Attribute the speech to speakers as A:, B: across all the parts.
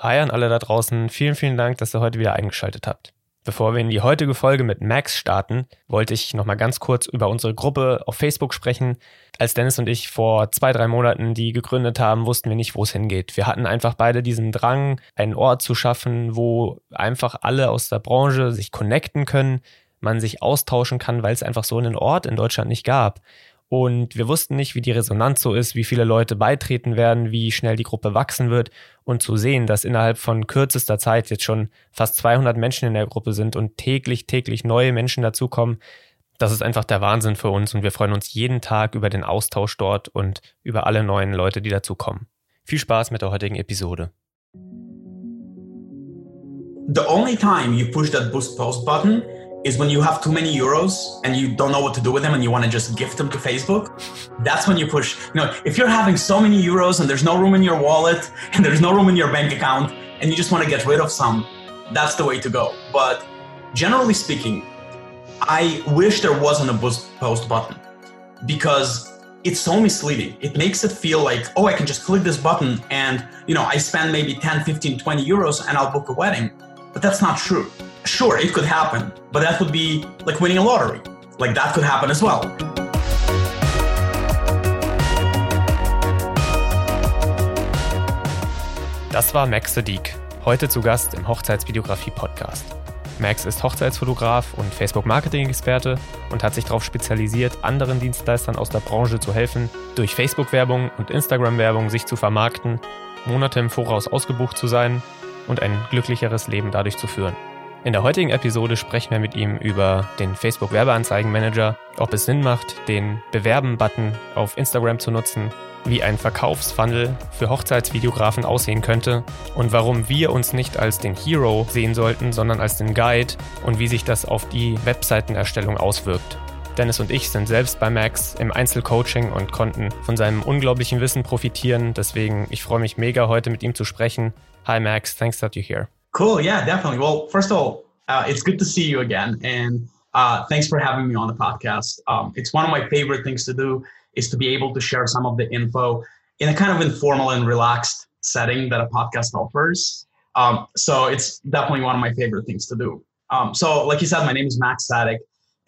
A: Hi an alle da draußen, vielen, vielen Dank, dass ihr heute wieder eingeschaltet habt. Bevor wir in die heutige Folge mit Max starten, wollte ich nochmal ganz kurz über unsere Gruppe auf Facebook sprechen. Als Dennis und ich vor zwei, drei Monaten die gegründet haben, wussten wir nicht, wo es hingeht. Wir hatten einfach beide diesen Drang, einen Ort zu schaffen, wo einfach alle aus der Branche sich connecten können, man sich austauschen kann, weil es einfach so einen Ort in Deutschland nicht gab. Und wir wussten nicht, wie die Resonanz so ist, wie viele Leute beitreten werden, wie schnell die Gruppe wachsen wird. Und zu sehen, dass innerhalb von kürzester Zeit jetzt schon fast 200 Menschen in der Gruppe sind und täglich, täglich neue Menschen dazukommen, das ist einfach der Wahnsinn für uns. Und wir freuen uns jeden Tag über den Austausch dort und über alle neuen Leute, die dazukommen. Viel Spaß mit der heutigen Episode.
B: The only time you push that boost post button is when you have too many euros and you don't know what to do with them and you want to just gift them to Facebook. That's when you push. You know, if you're having so many euros and there's no room in your wallet and there's no room in your bank account and you just want to get rid of some, that's the way to go. But generally speaking, I wish there wasn't a boost post button because it's so misleading. It makes it feel like, oh, I can just click this button and, you know, I spend maybe 10, 15, 20 euros and I'll book a wedding. But that's not true sure, it could happen, but that would be like winning a lottery. Like that could happen as well.
A: Das war Max Sadiq, heute zu Gast im Hochzeitsvideografie-Podcast. Max ist Hochzeitsfotograf und Facebook-Marketing-Experte und hat sich darauf spezialisiert, anderen Dienstleistern aus der Branche zu helfen, durch Facebook-Werbung und Instagram-Werbung sich zu vermarkten, Monate im Voraus ausgebucht zu sein und ein glücklicheres Leben dadurch zu führen. In der heutigen Episode sprechen wir mit ihm über den Facebook Werbeanzeigenmanager, ob es Sinn macht, den Bewerben-Button auf Instagram zu nutzen, wie ein Verkaufsfunnel für Hochzeitsvideografen aussehen könnte und warum wir uns nicht als den Hero sehen sollten, sondern als den Guide und wie sich das auf die Webseitenerstellung auswirkt. Dennis und ich sind selbst bei Max im Einzelcoaching und konnten von seinem unglaublichen Wissen profitieren. Deswegen, ich freue mich mega, heute mit ihm zu sprechen. Hi Max, thanks that you're here.
B: Cool. Yeah, definitely. Well, first of all, uh, it's good to see you again, and uh, thanks for having me on the podcast. Um, it's one of my favorite things to do is to be able to share some of the info in a kind of informal and relaxed setting that a podcast offers. Um, so it's definitely one of my favorite things to do. Um, so, like you said, my name is Max Sadek,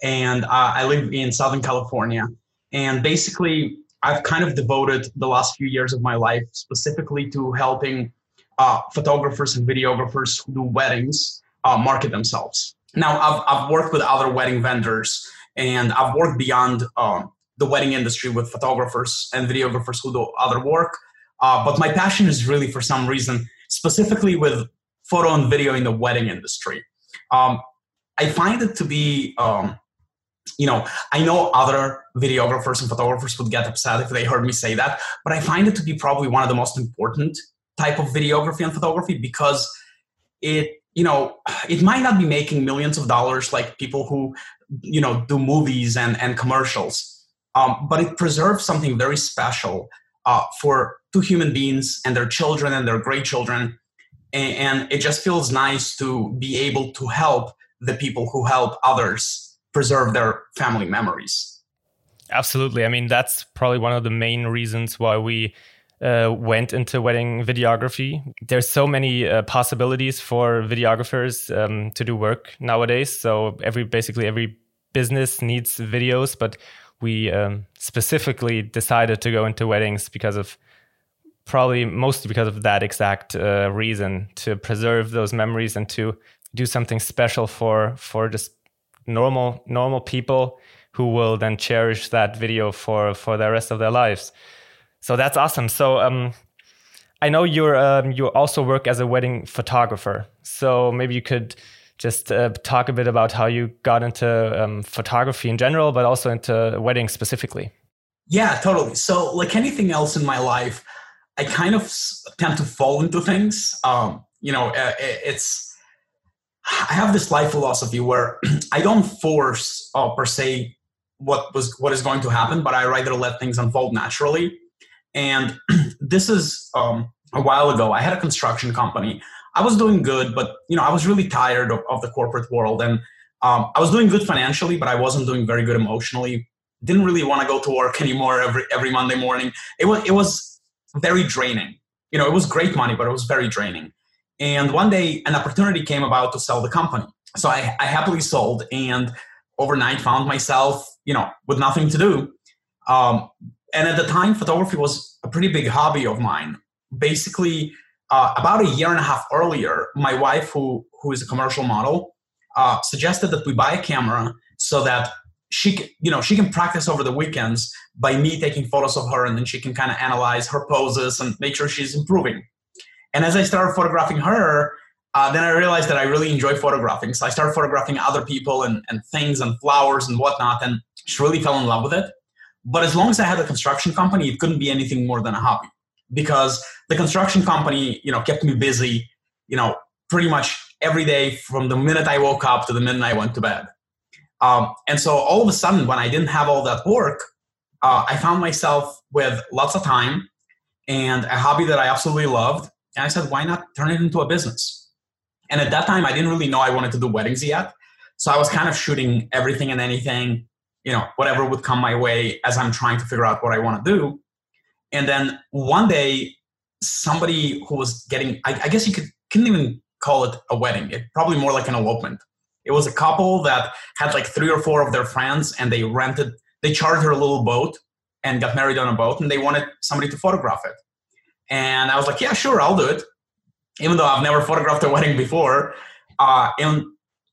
B: and uh, I live in Southern California. And basically, I've kind of devoted the last few years of my life specifically to helping uh, photographers and videographers who do weddings uh, market themselves. Now, I've, I've worked with other wedding vendors and I've worked beyond um, the wedding industry with photographers and videographers who do other work. Uh, but my passion is really, for some reason, specifically with photo and video in the wedding industry. Um, I find it to be, um, you know, I know other videographers and photographers would get upset if they heard me say that, but I find it to be probably one of the most important type of videography and photography because it you know it might not be making millions of dollars like people who you know do movies and and commercials. Um, but it preserves something very special uh, for two human beings and their children and their great children. And, and it just feels nice to be able to help the people who help others preserve their family memories.
A: Absolutely. I mean that's probably one of the main reasons why we uh, went into wedding videography. There's so many uh, possibilities for videographers um, to do work nowadays. So every basically every business needs videos, but we um, specifically decided to go into weddings because of probably mostly because of that exact uh, reason to preserve those memories and to do something special for for just normal normal people who will then cherish that video for for the rest of their lives. So that's awesome. So um, I know you're um, you also work as a wedding photographer. So maybe you could just uh, talk a bit about how you got into um, photography in general, but also into weddings specifically.
B: Yeah, totally. So like anything else in my life, I kind of tend to fall into things. Um, you know, uh, it's I have this life philosophy where I don't force uh, per se what was what is going to happen, but I rather let things unfold naturally. And this is um, a while ago. I had a construction company. I was doing good, but you know, I was really tired of, of the corporate world, and um, I was doing good financially, but I wasn't doing very good emotionally. Didn't really want to go to work anymore every every Monday morning. It was it was very draining. You know, it was great money, but it was very draining. And one day, an opportunity came about to sell the company. So I, I happily sold and overnight found myself, you know, with nothing to do. Um, and at the time, photography was a pretty big hobby of mine. Basically, uh, about a year and a half earlier, my wife, who who is a commercial model, uh, suggested that we buy a camera so that she, you know, she can practice over the weekends by me taking photos of her, and then she can kind of analyze her poses and make sure she's improving. And as I started photographing her, uh, then I realized that I really enjoy photographing. So I started photographing other people and, and things and flowers and whatnot, and she really fell in love with it. But as long as I had a construction company, it couldn't be anything more than a hobby because the construction company, you know, kept me busy, you know, pretty much every day from the minute I woke up to the minute I went to bed. Um, and so all of a sudden, when I didn't have all that work, uh, I found myself with lots of time and a hobby that I absolutely loved. And I said, why not turn it into a business? And at that time, I didn't really know I wanted to do weddings yet. So I was kind of shooting everything and anything, you know, whatever would come my way as I'm trying to figure out what I want to do. And then one day, somebody who was getting, I, I guess you could, couldn't even call it a wedding, it probably more like an elopement. It was a couple that had like three or four of their friends and they rented, they chartered a little boat and got married on a boat and they wanted somebody to photograph it. And I was like, yeah, sure, I'll do it. Even though I've never photographed a wedding before. Uh, and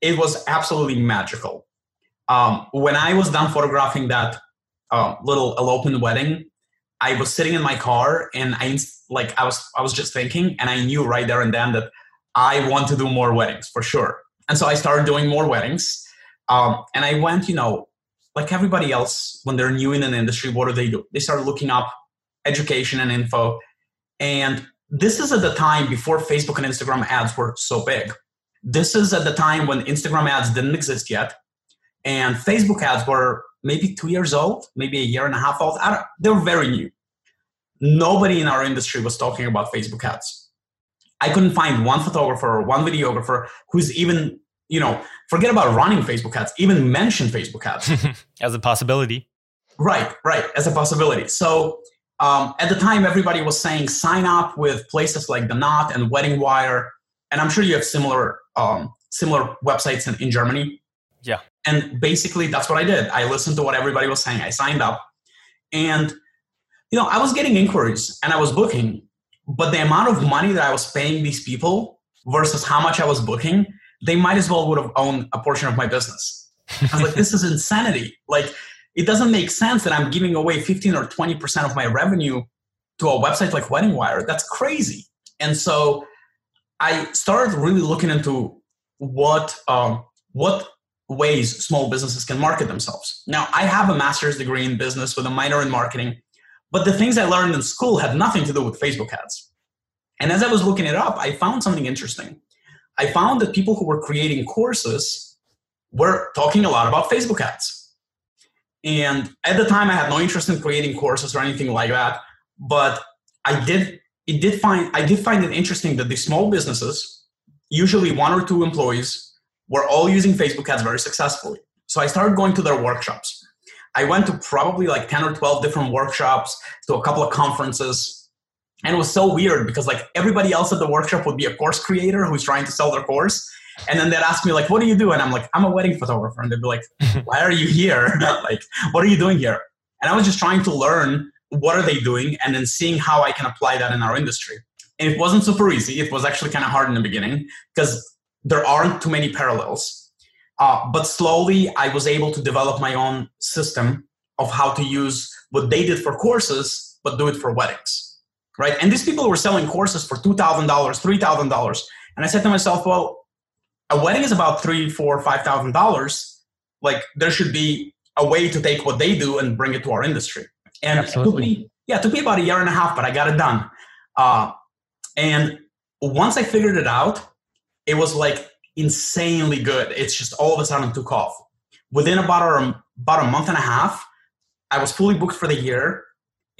B: it was absolutely magical. Um, when I was done photographing that uh, little elopement wedding, I was sitting in my car and I like I was I was just thinking and I knew right there and then that I want to do more weddings for sure. And so I started doing more weddings. Um, and I went, you know, like everybody else, when they're new in an industry, what do they do? They start looking up education and info. And this is at the time before Facebook and Instagram ads were so big. This is at the time when Instagram ads didn't exist yet. And Facebook ads were maybe two years old, maybe a year and a half old. they were very new. Nobody in our industry was talking about Facebook ads. I couldn't find one photographer or one videographer who's even, you know, forget about running Facebook ads, even mention Facebook ads
C: as a possibility.
B: Right, right, as a possibility. So um, at the time, everybody was saying sign up with places like The Knot and Wedding Wire, and I'm sure you have similar um, similar websites in, in Germany.
C: Yeah.
B: And basically, that's what I did. I listened to what everybody was saying. I signed up, and you know, I was getting inquiries and I was booking, but the amount of money that I was paying these people versus how much I was booking, they might as well would have owned a portion of my business. I was like, this is insanity. Like, it doesn't make sense that I'm giving away 15 or 20% of my revenue to a website like Wedding Wire. That's crazy. And so I started really looking into what um, what ways small businesses can market themselves. Now, I have a master's degree in business with a minor in marketing, but the things I learned in school had nothing to do with Facebook ads. And as I was looking it up, I found something interesting. I found that people who were creating courses were talking a lot about Facebook ads. And at the time, I had no interest in creating courses or anything like that. But I did, it did find, I did find it interesting that the small businesses, usually one or two employees, were all using Facebook ads very successfully. So I started going to their workshops. I went to probably like 10 or 12 different workshops, to a couple of conferences. And it was so weird because like everybody else at the workshop would be a course creator who's trying to sell their course. And then they'd ask me like, what do you do? And I'm like, I'm a wedding photographer. And they'd be like, why are you here? like, what are you doing here? And I was just trying to learn what are they doing and then seeing how I can apply that in our industry. And it wasn't super easy. It was actually kind of hard in the beginning because there aren't too many parallels. Uh, but slowly, I was able to develop my own system of how to use what they did for courses, but do it for weddings, right? And these people were selling courses for two thousand dollars, three thousand dollars, and I said to myself, well, a wedding is about three, four, five thousand dollars. Like there should be a way to take what they do and bring it to our industry. And Absolutely. it took me, yeah, it took me about a year and a half, but I got it done. Uh, and once I figured it out, it was like insanely good. It's just all of a sudden took off. Within about a, about a month and a half, I was fully booked for the year.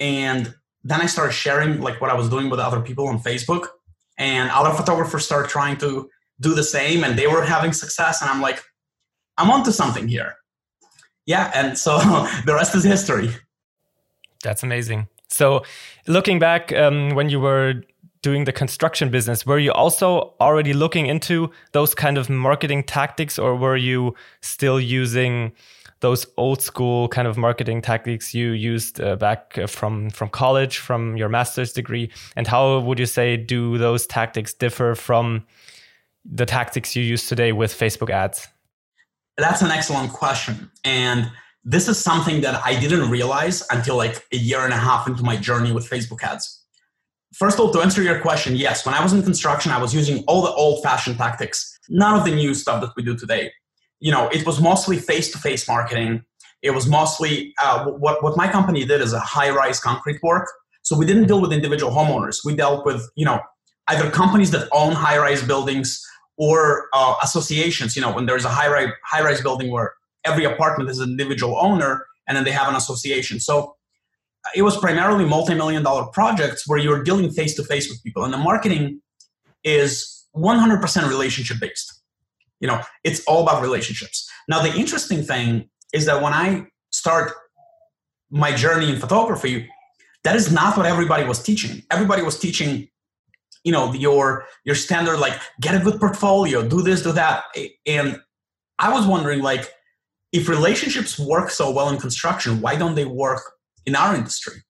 B: And then I started sharing like what I was doing with other people on Facebook. And other photographers started trying to do the same and they were having success. And I'm like, I'm onto something here. Yeah. And so the rest is history.
C: That's amazing. So looking back um, when you were doing the construction business, were you also already looking into those kind of marketing tactics, or were you still using those old school kind of marketing tactics you used uh, back uh, from from college, from your master's degree? And how would you say do those tactics differ from the tactics you use today with Facebook ads?
B: That's an excellent question, and this is something that I didn't realize until like a year and a half into my journey with Facebook ads. First of all, to answer your question, yes, when I was in construction, I was using all the old fashioned tactics, none of the new stuff that we do today. You know, it was mostly face to face marketing. It was mostly uh, what, what my company did is a high rise concrete work. So we didn't deal with individual homeowners. We dealt with, you know, either companies that own high rise buildings or uh, associations. You know, when there's a high rise high rise building where every apartment is an individual owner and then they have an association. So it was primarily multi-million dollar projects where you're dealing face to face with people. And the marketing is 100% relationship based you know it's all about relationships. Now the interesting thing is that when i start my journey in photography that is not what everybody was teaching. Everybody was teaching you know your your standard like get a good portfolio do this do that. And i was wondering like if relationships work so well in construction, why don't they work in our industry?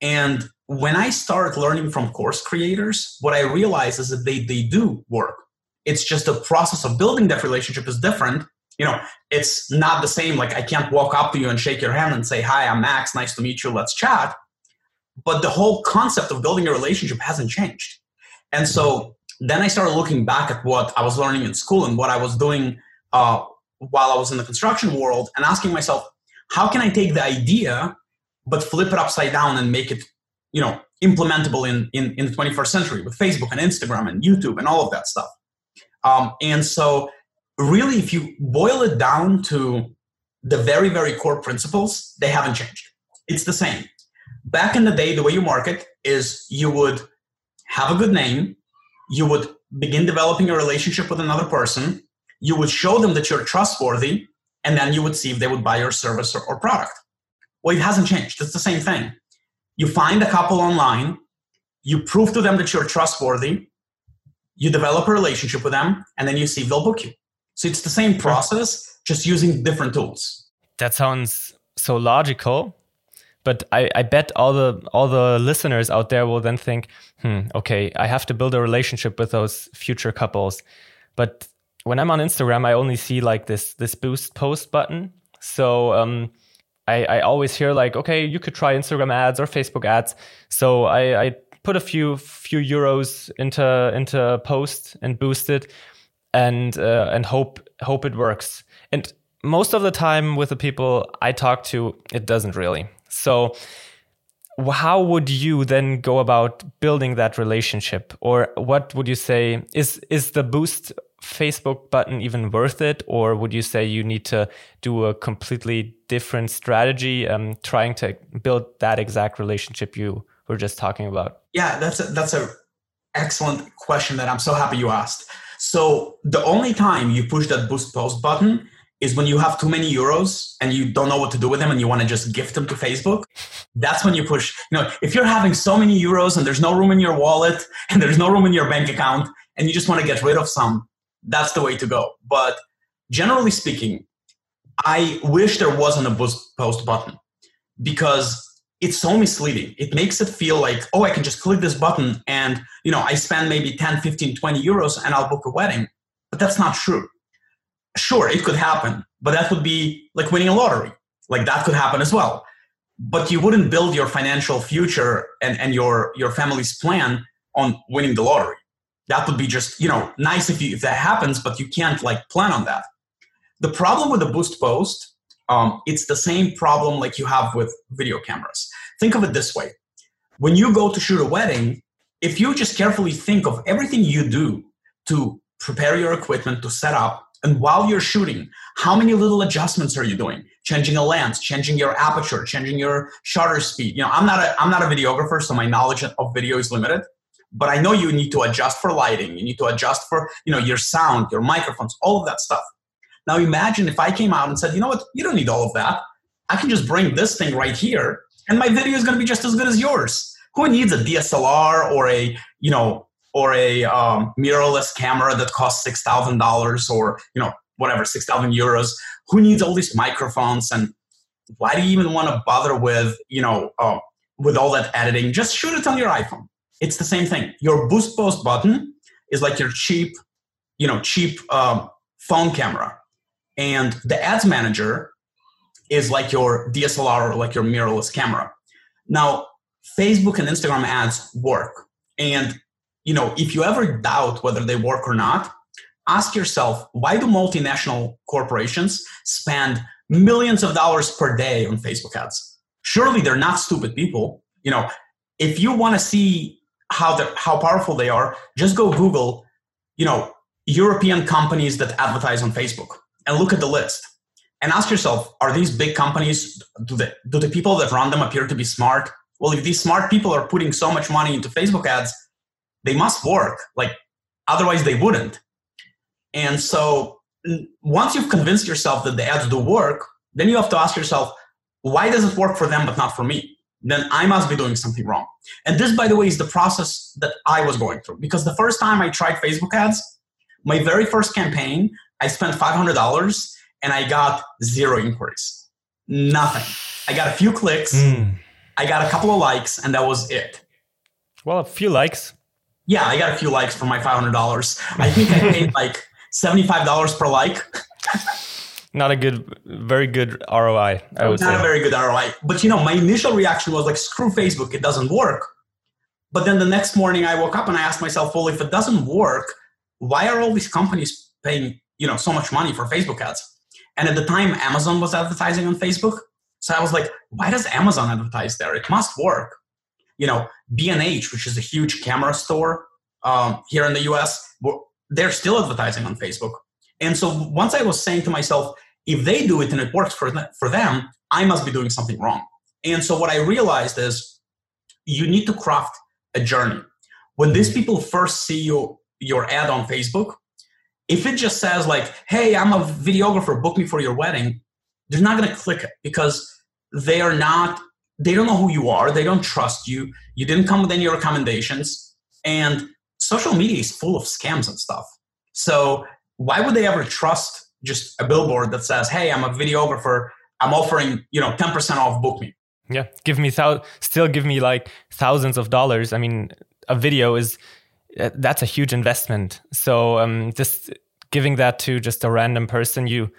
B: And when I start learning from course creators, what I realize is that they, they do work. It's just the process of building that relationship is different. You know, it's not the same. Like I can't walk up to you and shake your hand and say, Hi, I'm Max, nice to meet you, let's chat. But the whole concept of building a relationship hasn't changed. And so then I started looking back at what I was learning in school and what I was doing uh, while I was in the construction world and asking myself, how can I take the idea but flip it upside down and make it, you know, implementable in, in, in the 21st century with Facebook and Instagram and YouTube and all of that stuff. Um, and so really, if you boil it down to the very, very core principles, they haven't changed. It's the same. Back in the day, the way you market is you would have a good name, you would begin developing a relationship with another person, you would show them that you're trustworthy, and then you would see if they would buy your service or, or product. Well, it hasn't changed. It's the same thing. You find a couple online, you prove to them that you're trustworthy, you develop a relationship with them, and then you see they'll book you. So it's the same process, just using different tools.
C: That sounds so logical. But I, I bet all the all the listeners out there will then think, hmm, okay, I have to build a relationship with those future couples. But when I'm on Instagram, I only see like this this boost post button. So um, I, I always hear like, okay, you could try Instagram ads or Facebook ads. So I, I put a few few euros into into a post and boost it, and uh, and hope hope it works. And most of the time with the people I talk to, it doesn't really. So how would you then go about building that relationship or what would you say is is the boost Facebook button even worth it? Or would you say you need to do a completely different strategy, um, trying to build that exact relationship you were just talking about?
B: Yeah, that's a, that's a excellent question that I'm so happy you asked. So the only time you push that boost post button is when you have too many euros and you don't know what to do with them and you want to just gift them to Facebook. That's when you push. You know, if you're having so many euros and there's no room in your wallet and there's no room in your bank account and you just want to get rid of some, that's the way to go. But generally speaking, I wish there wasn't a post button because it's so misleading. It makes it feel like, oh, I can just click this button and, you know, I spend maybe 10, 15, 20 euros and I'll book a wedding. But that's not true. Sure, it could happen, but that would be like winning a lottery. Like that could happen as well. But you wouldn't build your financial future and, and your, your family's plan on winning the lottery that would be just you know nice if you if that happens but you can't like plan on that. The problem with the boost post um, it's the same problem like you have with video cameras. Think of it this way. When you go to shoot a wedding if you just carefully think of everything you do to prepare your equipment to set up and while you're shooting how many little adjustments are you doing? Changing a lens changing your aperture changing your shutter speed. You know i'm not a i'm not a videographer so my knowledge of video is limited but I know you need to adjust for lighting, you need to adjust for, you know, your sound, your microphones, all of that stuff. Now imagine if I came out and said, you know what, you don't need all of that. I can just bring this thing right here and my video is going to be just as good as yours. who needs a DSLR or a you know or a um, mirrorless camera that costs six thousand dollars or you know whatever six thousand euros? Who needs all these microphones and why do you even want to bother with you know uh, with all that editing? Just shoot it on your iPhone. It's the same thing. Your boost post button is like your cheap, you know, cheap um, phone camera, and the ads manager is like your DSLR or like your mirrorless camera. Now, Facebook and Instagram ads work, and you know if you ever doubt whether they work or not, ask yourself why do multinational corporations spend millions of dollars per day on Facebook ads? Surely they're not stupid people. You know, if you want to see how the how powerful they are, just go Google, you know, European companies that advertise on Facebook and look at the list and ask yourself, are these big companies do the do the people that run them appear to be smart? Well, if these smart people are putting so much money into Facebook ads, they must work. Like otherwise they wouldn't. And so once you've convinced yourself that the ads do work, then you have to ask yourself, why does it work for them but not for me? Then I must be doing something wrong. And this, by the way, is the process that I was going through. Because the first time I tried Facebook ads, my very first campaign, I spent $500 and I got zero inquiries. Nothing. I got a few clicks, mm. I got a couple of likes, and that was it.
C: Well, a few likes.
B: Yeah, I got a few likes for my $500. I think I paid like $75 per like.
C: Not a good, very good ROI.
B: I would Not say. a very good ROI. But you know, my initial reaction was like, screw Facebook, it doesn't work. But then the next morning I woke up and I asked myself, well, if it doesn't work, why are all these companies paying, you know, so much money for Facebook ads? And at the time, Amazon was advertising on Facebook. So I was like, why does Amazon advertise there? It must work. You know, B&H, which is a huge camera store um, here in the US, they're still advertising on Facebook. And so once I was saying to myself, if they do it and it works for, them, for them, I must be doing something wrong. And so what I realized is you need to craft a journey. When these people first see you, your ad on Facebook, if it just says like, hey, I'm a videographer, book me for your wedding, they're not going to click it because they are not, they don't know who you are. They don't trust you. You didn't come with any recommendations. And social media is full of scams and stuff. So why would they ever trust just a billboard that says, "Hey, I'm a videographer. I'm offering you know 10% off. Book me."
C: Yeah, give me thou- still give me like thousands of dollars. I mean, a video is uh, that's a huge investment. So um, just giving that to just a random person, you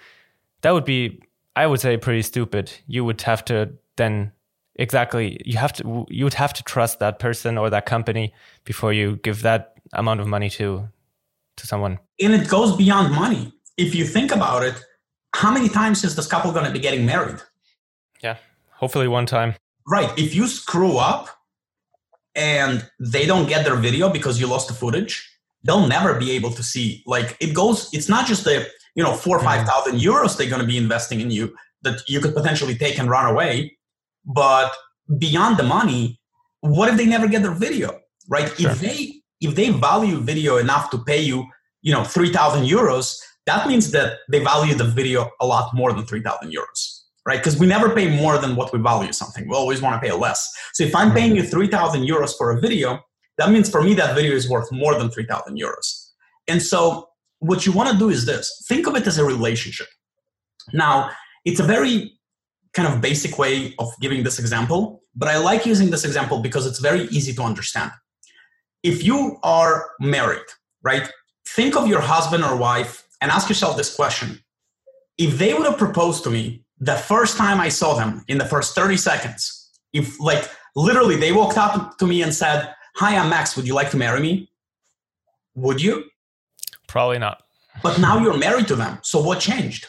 C: that would be, I would say, pretty stupid. You would have to then exactly you have to you would have to trust that person or that company before you give that amount of money to to someone
B: and it goes beyond money if you think about it how many times is this couple going to be getting married
C: yeah hopefully one time
B: right if you screw up and they don't get their video because you lost the footage they'll never be able to see like it goes it's not just the you know four or five mm-hmm. euros they're going to be investing in you that you could potentially take and run away but beyond the money what if they never get their video right sure. if they if they value video enough to pay you you know 3000 euros that means that they value the video a lot more than 3000 euros right? Because we never pay more than what we value something. We always want to pay less. So if i'm paying you mm-hmm. 3000 euros for a video that means for me that video is worth more than 3000 euros. And so what you want to do is this. Think of it as a relationship. Now it's a very kind of basic way of giving this example, but I like using this example because it's very easy to understand. If you are married, right, think of your husband or wife and ask yourself this question. If they would have proposed to me the first time I saw them in the first 30 seconds, if like literally they walked up to me and said, Hi, I'm Max, would you like to marry me? Would you?
C: Probably not.
B: But now you're married to them. So what changed?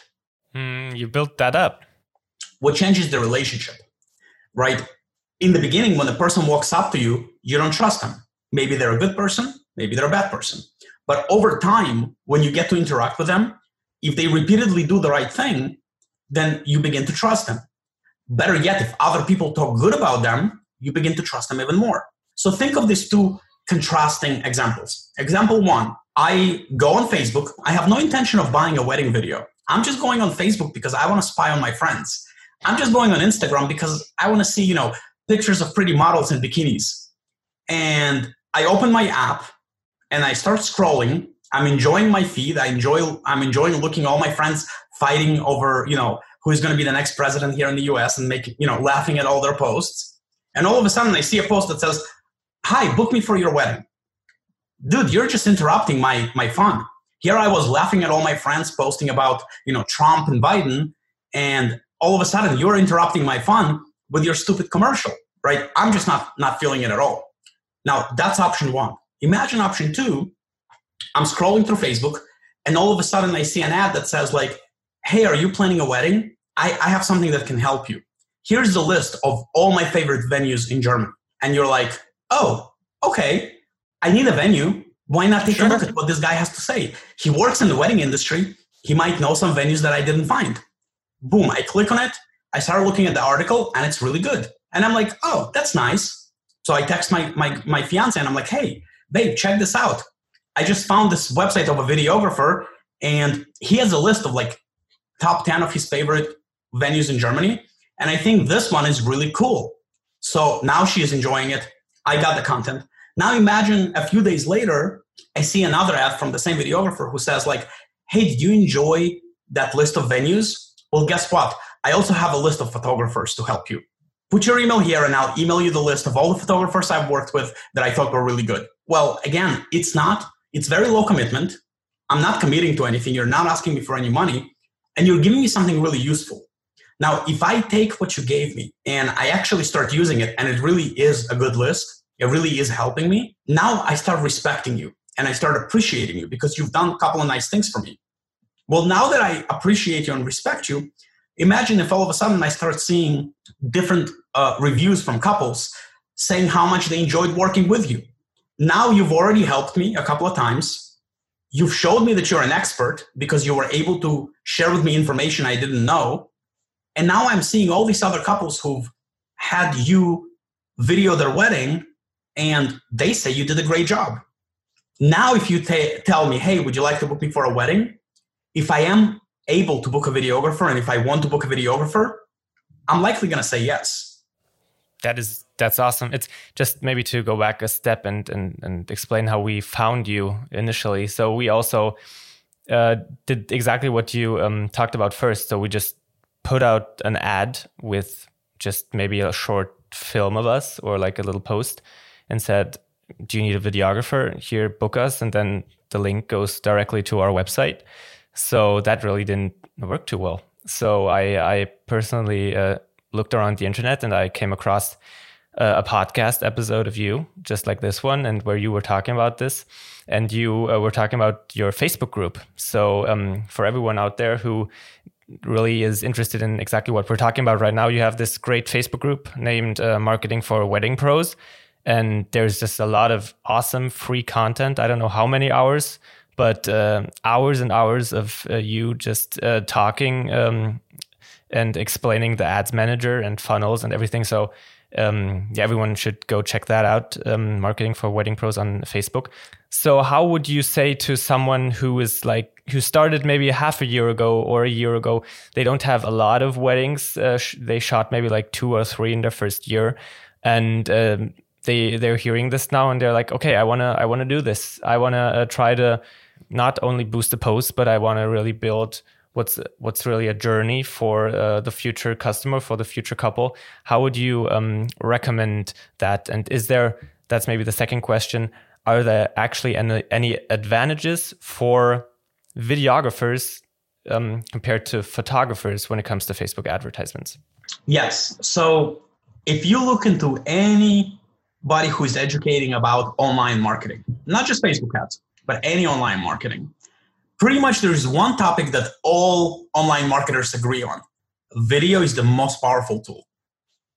C: Mm, you built that up
B: what changes the relationship, right? In the beginning, when the person walks up to you, you don't trust them. Maybe they're a good person, maybe they're a bad person. But over time, when you get to interact with them, if they repeatedly do the right thing, then you begin to trust them. Better yet, if other people talk good about them, you begin to trust them even more. So think of these two contrasting examples. Example one I go on Facebook. I have no intention of buying a wedding video. I'm just going on Facebook because I want to spy on my friends. I'm just going on Instagram because I want to see, you know, pictures of pretty models in bikinis. And I open my app and I start scrolling. I'm enjoying my feed. I enjoy I'm enjoying looking all my friends fighting over, you know, who's going to be the next president here in the US and making, you know, laughing at all their posts. And all of a sudden I see a post that says, "Hi, book me for your wedding." Dude, you're just interrupting my my fun. Here I was laughing at all my friends posting about, you know, Trump and Biden and all of a sudden you're interrupting my fun with your stupid commercial, right? I'm just not not feeling it at all. Now, that's option 1. Imagine option 2, I'm scrolling through Facebook and all of a sudden I see an ad that says like, "Hey, are you planning a wedding? I, I have something that can help you. Here's the list of all my favorite venues in Germany." And you're like, "Oh, okay. I need a venue. Why not take sure. a look at what this guy has to say? He works in the wedding industry. He might know some venues that I didn't find. Boom, I click on it. I start looking at the article and it's really good. And I'm like, oh, that's nice. So I text my, my, my fiance and I'm like, hey, babe, check this out. I just found this website of a videographer and he has a list of like top 10 of his favorite venues in Germany. And I think this one is really cool. So now she is enjoying it. I got the content. Now imagine a few days later, I see another ad from the same videographer who says like, "Hey, did you enjoy that list of venues? Well, guess what? I also have a list of photographers to help you. Put your email here and I'll email you the list of all the photographers I've worked with that I thought were really good." Well, again, it's not. It's very low commitment. I'm not committing to anything. You're not asking me for any money, and you're giving me something really useful. Now, if I take what you gave me and I actually start using it, and it really is a good list, it really is helping me. Now I start respecting you and I start appreciating you because you've done a couple of nice things for me. Well, now that I appreciate you and respect you, imagine if all of a sudden I start seeing different uh, reviews from couples saying how much they enjoyed working with you. Now you've already helped me a couple of times. You've showed me that you're an expert because you were able to share with me information I didn't know. And now I'm seeing all these other couples who've had you video their wedding and they say you did a great job. Now, if you t- tell me, hey, would you like to book me for a wedding? If I am able to book a videographer and if I want to book a videographer, I'm likely going to say yes.
C: That is that's awesome. It's just maybe to go back a step and and, and explain how we found you initially. So we also uh, did exactly what you um, talked about first. So we just put out an ad with just maybe a short film of us or like a little post and said, Do you need a videographer? Here, book us. And then the link goes directly to our website. So that really didn't work too well. So I, I personally uh, looked around the internet and I came across uh, a podcast episode of you, just like this one, and where you were talking about this. And you uh, were talking about your Facebook group. So um, for everyone out there who really is interested in exactly what we're talking about right now, you have this great Facebook group named uh, Marketing for Wedding Pros and there's just a lot of awesome free content. I don't know how many hours, but uh, hours and hours of uh, you just uh, talking um, and explaining the ads manager and funnels and everything. So um, yeah, everyone should go check that out. Um, marketing for wedding pros on Facebook. So how would you say to someone who is like who started maybe a half a year ago or a year ago? They don't have a lot of weddings. Uh, sh they shot maybe like two or three in their first year, and um, they they're hearing this now and they're like, okay, I wanna I wanna do this. I wanna uh, try to not only boost the post, but I wanna really build what's what's really a journey for uh, the future customer for the future couple. How would you um, recommend that? And is there that's maybe the second question? Are there actually any, any advantages for videographers um, compared to photographers when it comes to Facebook advertisements?
B: Yes. So if you look into anybody who is educating about online marketing, not just Facebook ads, but any online marketing. Pretty much there is one topic that all online marketers agree on. Video is the most powerful tool.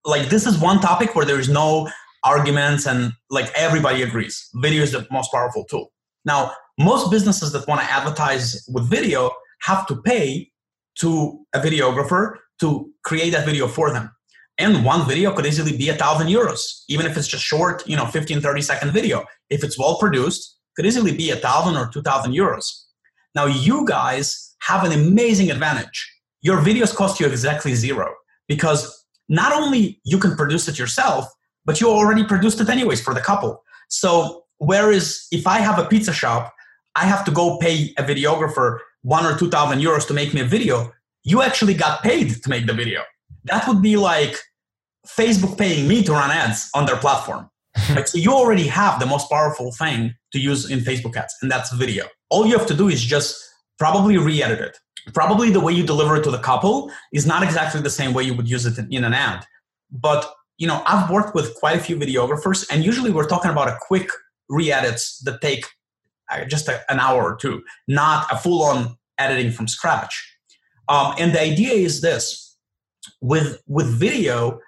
B: Like this is one topic where there is no arguments and like everybody agrees. Video is the most powerful tool. Now, most businesses that want to advertise with video have to pay to a videographer to create that video for them and one video could easily be a thousand euros even if it's just short you know 15 30 second video if it's well produced could easily be a thousand or two thousand euros now you guys have an amazing advantage your videos cost you exactly zero because not only you can produce it yourself but you already produced it anyways for the couple. So whereas if I have a pizza shop, I have to go pay a videographer one or two thousand euros to make me a video. You actually got paid to make the video. That would be like Facebook paying me to run ads on their platform. right? So you already have the most powerful thing to use in Facebook ads, and that's video. All you have to do is just probably re-edit it. Probably the way you deliver it to the couple is not exactly the same way you would use it in an ad. But you know, I've worked with quite a few videographers, and usually we're talking about a quick re-edits that take uh, just a, an hour or two, not a full-on editing from scratch. Um, and the idea is this: with with video,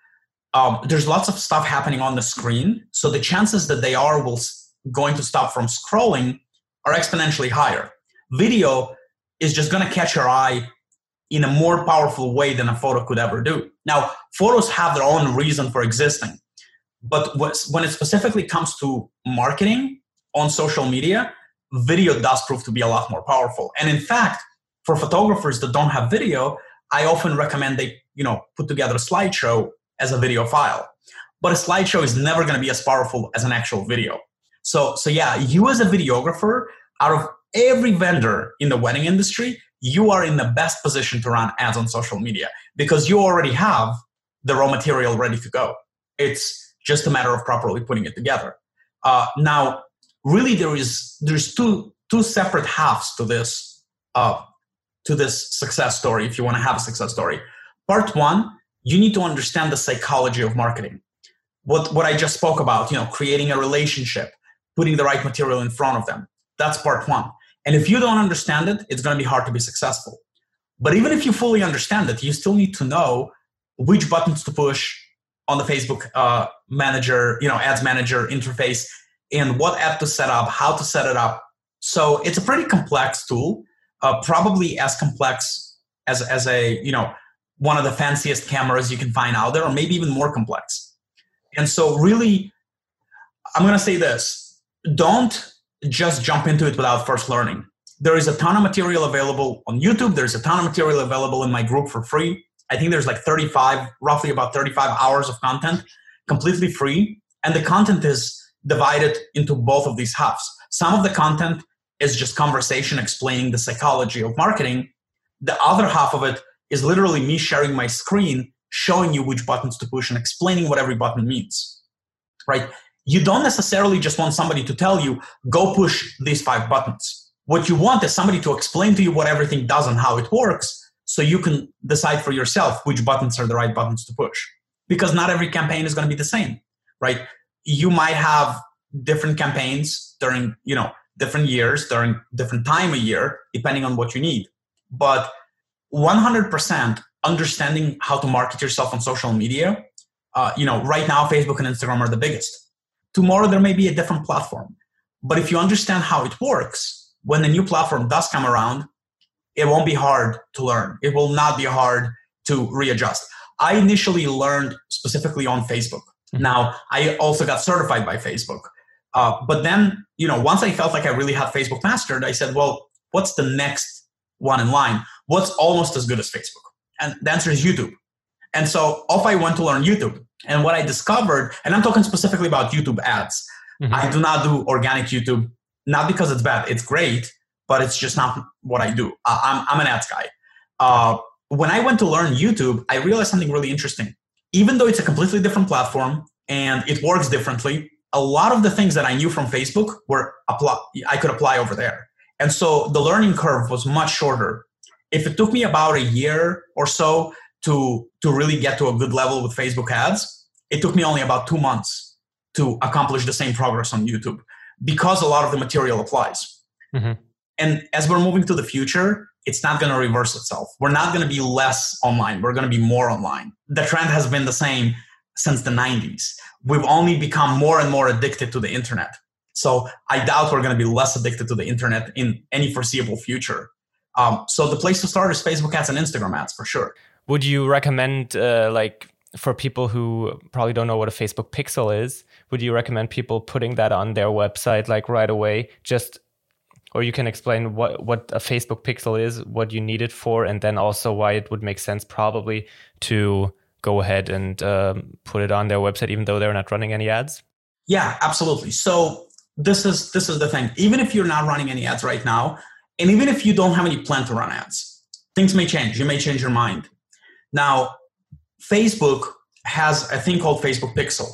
B: um, there's lots of stuff happening on the screen, so the chances that they are will going to stop from scrolling are exponentially higher. Video is just going to catch your eye in a more powerful way than a photo could ever do. Now, photos have their own reason for existing, but when it specifically comes to marketing on social media, video does prove to be a lot more powerful. And in fact, for photographers that don't have video, I often recommend they, you know, put together a slideshow as a video file. But a slideshow is never going to be as powerful as an actual video. So, so yeah, you as a videographer, out of every vendor in the wedding industry, you are in the best position to run ads on social media because you already have the raw material ready to go. It's just a matter of properly putting it together. Uh, now, really, there is there's two two separate halves to this uh, to this success story. If you want to have a success story, part one, you need to understand the psychology of marketing. What what I just spoke about, you know, creating a relationship, putting the right material in front of them. That's part one. And if you don't understand it, it's going to be hard to be successful. But even if you fully understand it, you still need to know which buttons to push on the Facebook uh, manager, you know, ads manager interface, and what app to set up, how to set it up. So it's a pretty complex tool, uh, probably as complex as as a you know one of the fanciest cameras you can find out there, or maybe even more complex. And so, really, I'm going to say this: don't just jump into it without first learning. There is a ton of material available on YouTube. There's a ton of material available in my group for free. I think there's like 35, roughly about 35 hours of content, completely free. And the content is divided into both of these halves. Some of the content is just conversation explaining the psychology of marketing. The other half of it is literally me sharing my screen, showing you which buttons to push and explaining what every button means. Right? You don't necessarily just want somebody to tell you, go push these five buttons. What you want is somebody to explain to you what everything does and how it works so you can decide for yourself which buttons are the right buttons to push. Because not every campaign is going to be the same, right? You might have different campaigns during, you know, different years, during different time a year, depending on what you need. But 100% understanding how to market yourself on social media, uh, you know, right now Facebook and Instagram are the biggest Tomorrow there may be a different platform. But if you understand how it works, when a new platform does come around, it won't be hard to learn. It will not be hard to readjust. I initially learned specifically on Facebook. Mm-hmm. Now, I also got certified by Facebook. Uh, but then, you know, once I felt like I really had Facebook mastered, I said, well, what's the next one in line? What's almost as good as Facebook? And the answer is YouTube. And so off I went to learn YouTube. And what I discovered, and I'm talking specifically about YouTube ads, mm-hmm. I do not do organic YouTube, not because it's bad, it's great, but it's just not what I do. I'm, I'm an ads guy. Uh, when I went to learn YouTube, I realized something really interesting. Even though it's a completely different platform and it works differently, a lot of the things that I knew from Facebook were apply, I could apply over there. And so the learning curve was much shorter. If it took me about a year or so to to really get to a good level with Facebook ads, it took me only about two months to accomplish the same progress on YouTube because a lot of the material applies. Mm-hmm. And as we're moving to the future, it's not going to reverse itself. We're not going to be less online. We're going to be more online. The trend has been the same since the 90s. We've only become more and more addicted to the internet. So I doubt we're going to be less addicted to the internet in any foreseeable future. Um, so the place to start is Facebook ads and Instagram ads for sure
C: would you recommend uh, like for people who probably don't know what a Facebook pixel is, would you recommend people putting that on their website like right away? Just or you can explain what what a Facebook pixel is, what you need it for, and then also why it would make sense probably to go ahead and um, put it on their website even though they're not running any ads?
B: Yeah, absolutely. So this is this is the thing. Even if you're not running any ads right now, and even if you don't have any plan to run ads, things may change. You may change your mind. Now, Facebook has a thing called Facebook Pixel.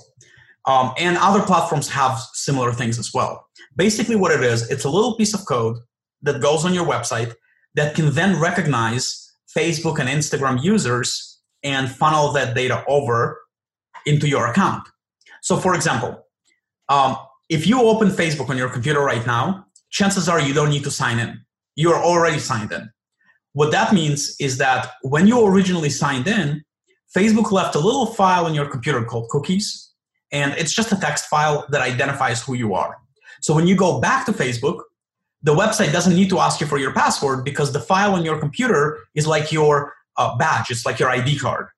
B: Um, and other platforms have similar things as well. Basically, what it is, it's a little piece of code that goes on your website that can then recognize Facebook and Instagram users and funnel that data over into your account. So, for example, um, if you open Facebook on your computer right now, chances are you don't need to sign in. You're already signed in. What that means is that when you originally signed in, Facebook left a little file in your computer called cookies, and it's just a text file that identifies who you are. So when you go back to Facebook, the website doesn't need to ask you for your password because the file on your computer is like your uh, badge, it's like your ID card,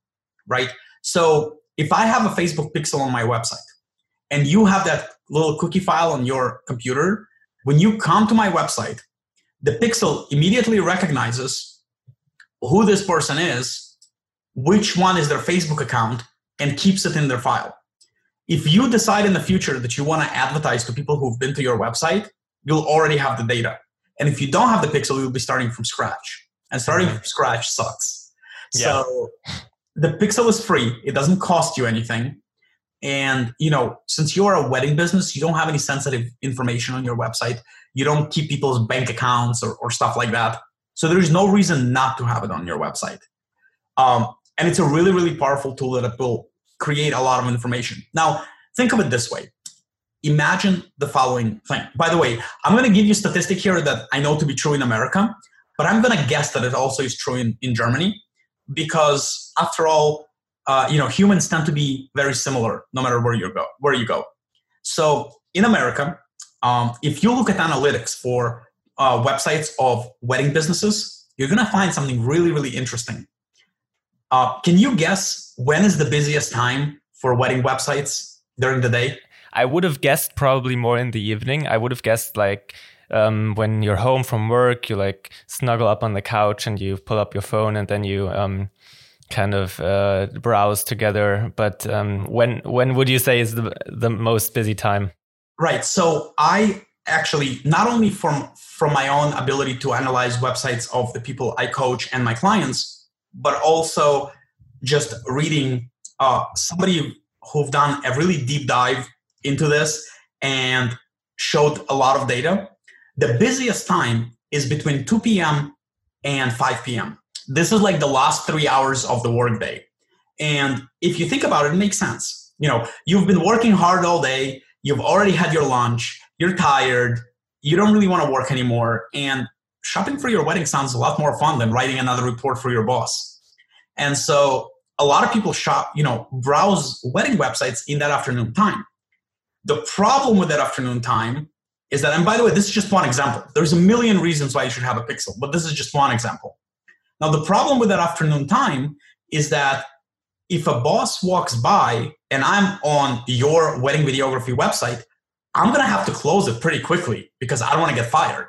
B: right? So if I have a Facebook pixel on my website and you have that little cookie file on your computer, when you come to my website, the pixel immediately recognizes who this person is, which one is their Facebook account, and keeps it in their file. If you decide in the future that you want to advertise to people who've been to your website, you'll already have the data. And if you don't have the pixel, you'll be starting from scratch. And starting mm-hmm. from scratch sucks. Yeah. So the pixel is free, it doesn't cost you anything. And you know, since you're a wedding business, you don't have any sensitive information on your website. You don't keep people's bank accounts or, or stuff like that. So there's no reason not to have it on your website. Um, and it's a really, really powerful tool that will create a lot of information. Now, think of it this way. Imagine the following thing. By the way, I'm going to give you a statistic here that I know to be true in America, but I'm going to guess that it also is true in, in Germany because, after all, uh, you know, humans tend to be very similar no matter where you go. Where you go. So in America, um, if you look at analytics for uh, websites of wedding businesses, you're going to find something really, really interesting. Uh, can you guess when is the busiest time for wedding websites during the day?
C: I would have guessed probably more in the evening. I would have guessed like um, when you're home from work, you like snuggle up on the couch and you pull up your phone and then you um, kind of uh, browse together. But um, when when would you say is the the most busy time?
B: Right. So I actually not only from from my own ability to analyze websites of the people I coach and my clients, but also just reading uh, somebody who've done a really deep dive into this and showed a lot of data. The busiest time is between 2 p.m. and 5 p.m. This is like the last three hours of the workday. And if you think about it, it makes sense. You know, you've been working hard all day, you've already had your lunch, you're tired, you don't really want to work anymore. And shopping for your wedding sounds a lot more fun than writing another report for your boss. And so a lot of people shop, you know, browse wedding websites in that afternoon time. The problem with that afternoon time is that, and by the way, this is just one example. There's a million reasons why you should have a pixel, but this is just one example. Now, the problem with that afternoon time is that if a boss walks by and I'm on your wedding videography website, I'm going to have to close it pretty quickly because I don't want to get fired,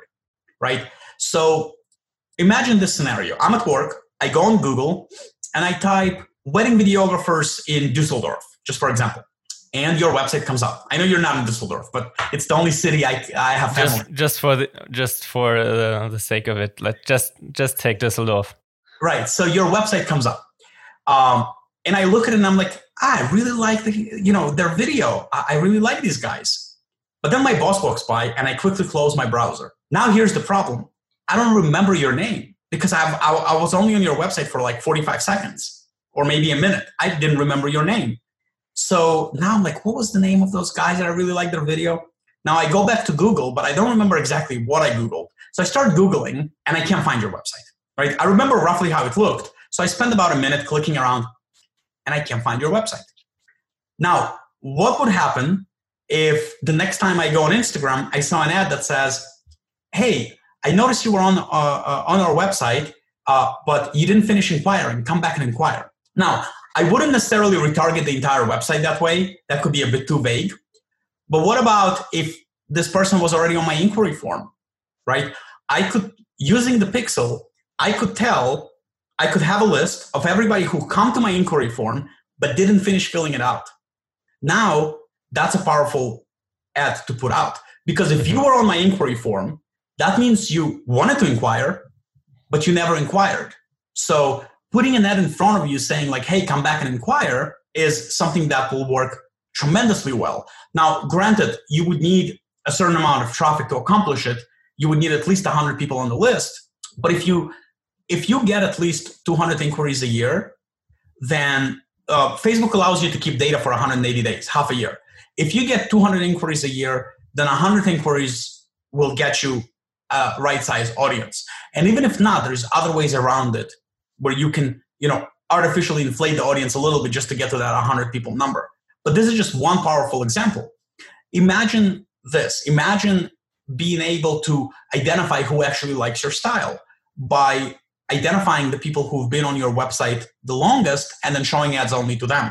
B: right? So imagine this scenario. I'm at work, I go on Google and I type wedding videographers in Dusseldorf, just for example. And your website comes up. I know you're not in Dusseldorf, but it's the only city I, I have
C: family. Just, just for the just for uh, the sake of it, let just just take Dusseldorf.
B: Right. So your website comes up, um, and I look at it and I'm like, ah, I really like the you know their video. I, I really like these guys. But then my boss walks by, and I quickly close my browser. Now here's the problem: I don't remember your name because I, I, I was only on your website for like 45 seconds or maybe a minute. I didn't remember your name. So now I'm like, what was the name of those guys that I really liked their video? Now I go back to Google, but I don't remember exactly what I Googled. So I start Googling and I can't find your website, right? I remember roughly how it looked. So I spend about a minute clicking around and I can't find your website. Now, what would happen if the next time I go on Instagram, I saw an ad that says, hey, I noticed you were on, uh, uh, on our website, uh, but you didn't finish inquiring. Come back and inquire. Now, I wouldn't necessarily retarget the entire website that way. That could be a bit too vague. But what about if this person was already on my inquiry form, right? I could, using the pixel, I could tell I could have a list of everybody who come to my inquiry form but didn't finish filling it out. Now, that's a powerful ad to put out because if you were on my inquiry form, that means you wanted to inquire, but you never inquired. So putting an ad in front of you saying like, "Hey, come back and inquire," is something that will work tremendously well. Now, granted, you would need a certain amount of traffic to accomplish it. You would need at least 100 people on the list. But if you if you get at least 200 inquiries a year, then uh, Facebook allows you to keep data for 180 days, half a year. If you get 200 inquiries a year, then 100 inquiries will get you a right size audience. And even if not, there's other ways around it where you can, you know, artificially inflate the audience a little bit just to get to that 100 people number. But this is just one powerful example. Imagine this. Imagine being able to identify who actually likes your style by identifying the people who've been on your website the longest and then showing ads only to them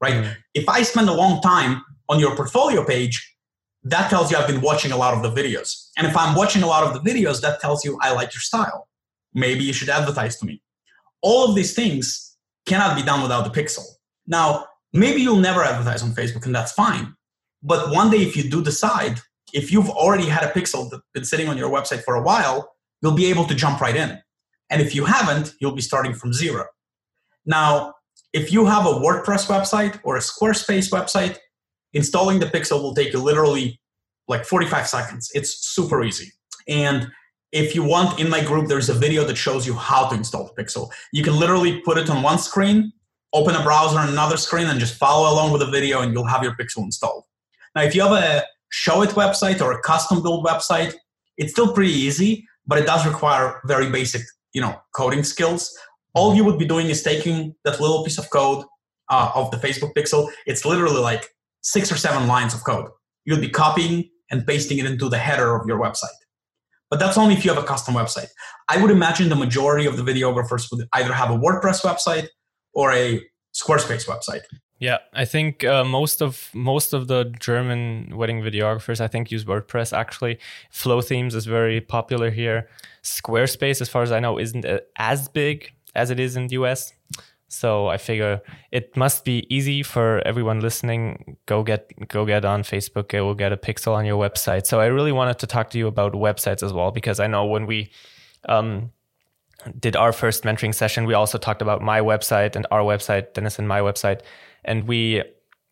B: right? Mm-hmm. if i spend a long time on your portfolio page that tells you i've been watching a lot of the videos. And if i'm watching a lot of the videos that tells you i like your style. Maybe you should advertise to me. All of these things cannot be done without the pixel. Now maybe you'll never advertise on facebook and that's fine. But one day if you do decide if you've already had a pixel that's been sitting on your website for a while you'll be able to jump right in and if you haven't, you'll be starting from zero. Now, if you have a WordPress website or a Squarespace website, installing the Pixel will take you literally like 45 seconds. It's super easy. And if you want, in my group, there's a video that shows you how to install the Pixel. You can literally put it on one screen, open a browser on another screen, and just follow along with the video, and you'll have your Pixel installed. Now, if you have a Showit website or a custom build website, it's still pretty easy, but it does require very basic you know coding skills. All mm-hmm. you would be doing is taking that little piece of code uh, of the facebook pixel. It's literally like six or seven lines of code. You'll be copying and pasting it into the header of your website. But that's only if you have a custom website. I would imagine the majority of the videographers would either have a wordpress website or a squarespace website
C: yeah, I think uh, most of most of the German wedding videographers, I think, use WordPress. Actually, Flothemes is very popular here. Squarespace, as far as I know, isn't as big as it is in the US. So I figure it must be easy for everyone listening. Go get go get on Facebook. Go get a pixel on your website. So I really wanted to talk to you about websites as well because I know when we um, did our first mentoring session, we also talked about my website and our website, Dennis and my website and we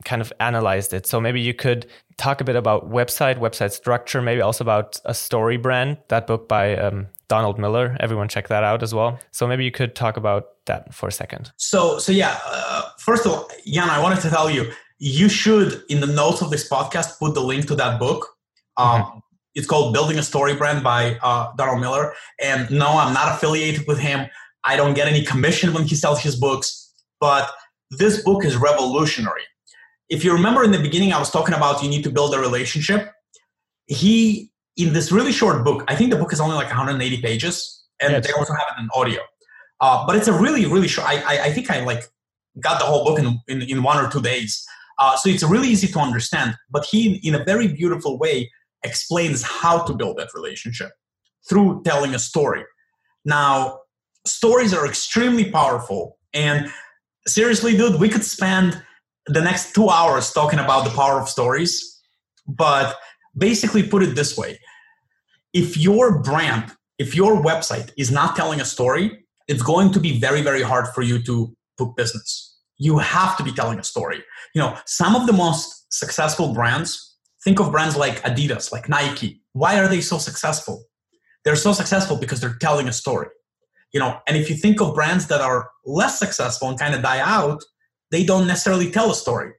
C: kind of analyzed it. So maybe you could talk a bit about website, website structure, maybe also about a story brand, that book by um, Donald Miller. Everyone check that out as well. So maybe you could talk about that for a second.
B: So, so yeah, uh, first of all, Jan, I wanted to tell you, you should, in the notes of this podcast, put the link to that book. Um, mm-hmm. It's called Building a Story Brand by uh, Donald Miller. And no, I'm not affiliated with him. I don't get any commission when he sells his books, but this book is revolutionary. If you remember in the beginning, I was talking about you need to build a relationship. He, in this really short book, I think the book is only like 180 pages, and yeah, they also have it in audio. Uh, but it's a really, really short. I, I, I, think I like got the whole book in, in, in one or two days. Uh, so it's really easy to understand. But he, in a very beautiful way, explains how to build that relationship through telling a story. Now, stories are extremely powerful, and seriously, dude, we could spend the next two hours talking about the power of stories. But basically, put it this way if your brand, if your website is not telling a story, it's going to be very, very hard for you to book business. You have to be telling a story. You know, some of the most successful brands, think of brands like Adidas, like Nike. Why are they so successful? They're so successful because they're telling a story you know and if you think of brands that are less successful and kind of die out they don't necessarily tell a story.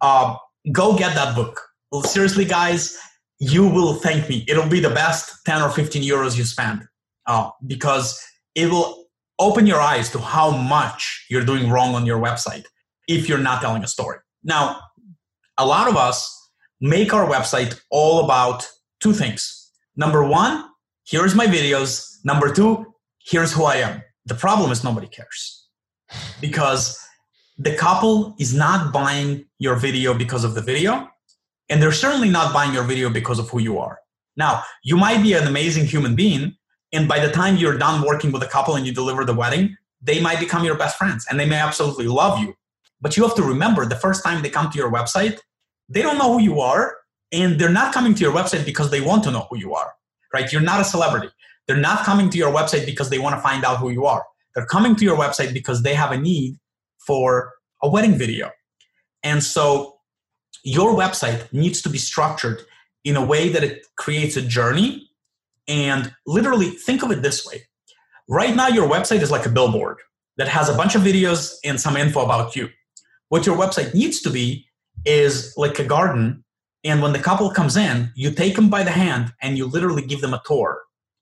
B: Uh, go get that book. Well, seriously guys you will thank me. It'll be the best 10 or 15 euros you spend uh, because it will open your eyes to how much you're doing wrong on your website if you're not telling a story. Now a lot of us make our website all about two things. Number one here's my videos. Number two here's who I am. The problem is nobody cares because the couple is not buying your video because of the video, and they're certainly not buying your video because of who you are. Now, you might be an amazing human being, and by the time you're done working with a couple and you deliver the wedding, they might become your best friends and they may absolutely love you. But you have to remember the first time they come to your website, they don't know who you are and they're not coming to your website because they want to know who you are, right? You're not a celebrity. They're not coming to your website because they want to find out who you are. They're coming to your website because they have a need for a wedding video. And so your website needs to be structured in a way that it creates a journey. And literally, think of it this way right now, your website is like a billboard that has a bunch of videos and some info about you. What your website needs to be is like a garden. And when the couple comes in, you take them by the hand and you literally give them a tour,